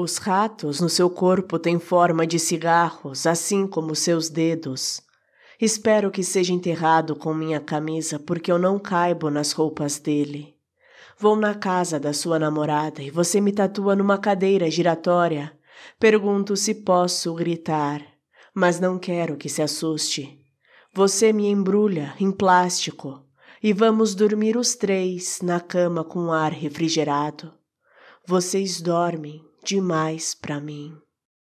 Os ratos no seu corpo têm forma de cigarros, assim como seus dedos. Espero que seja enterrado com minha camisa, porque eu não caibo nas roupas dele. Vou na casa da sua namorada e você me tatua numa cadeira giratória. Pergunto se posso gritar, mas não quero que se assuste. Você me embrulha em plástico e vamos dormir os três na cama com ar refrigerado. Vocês dormem demais para mim.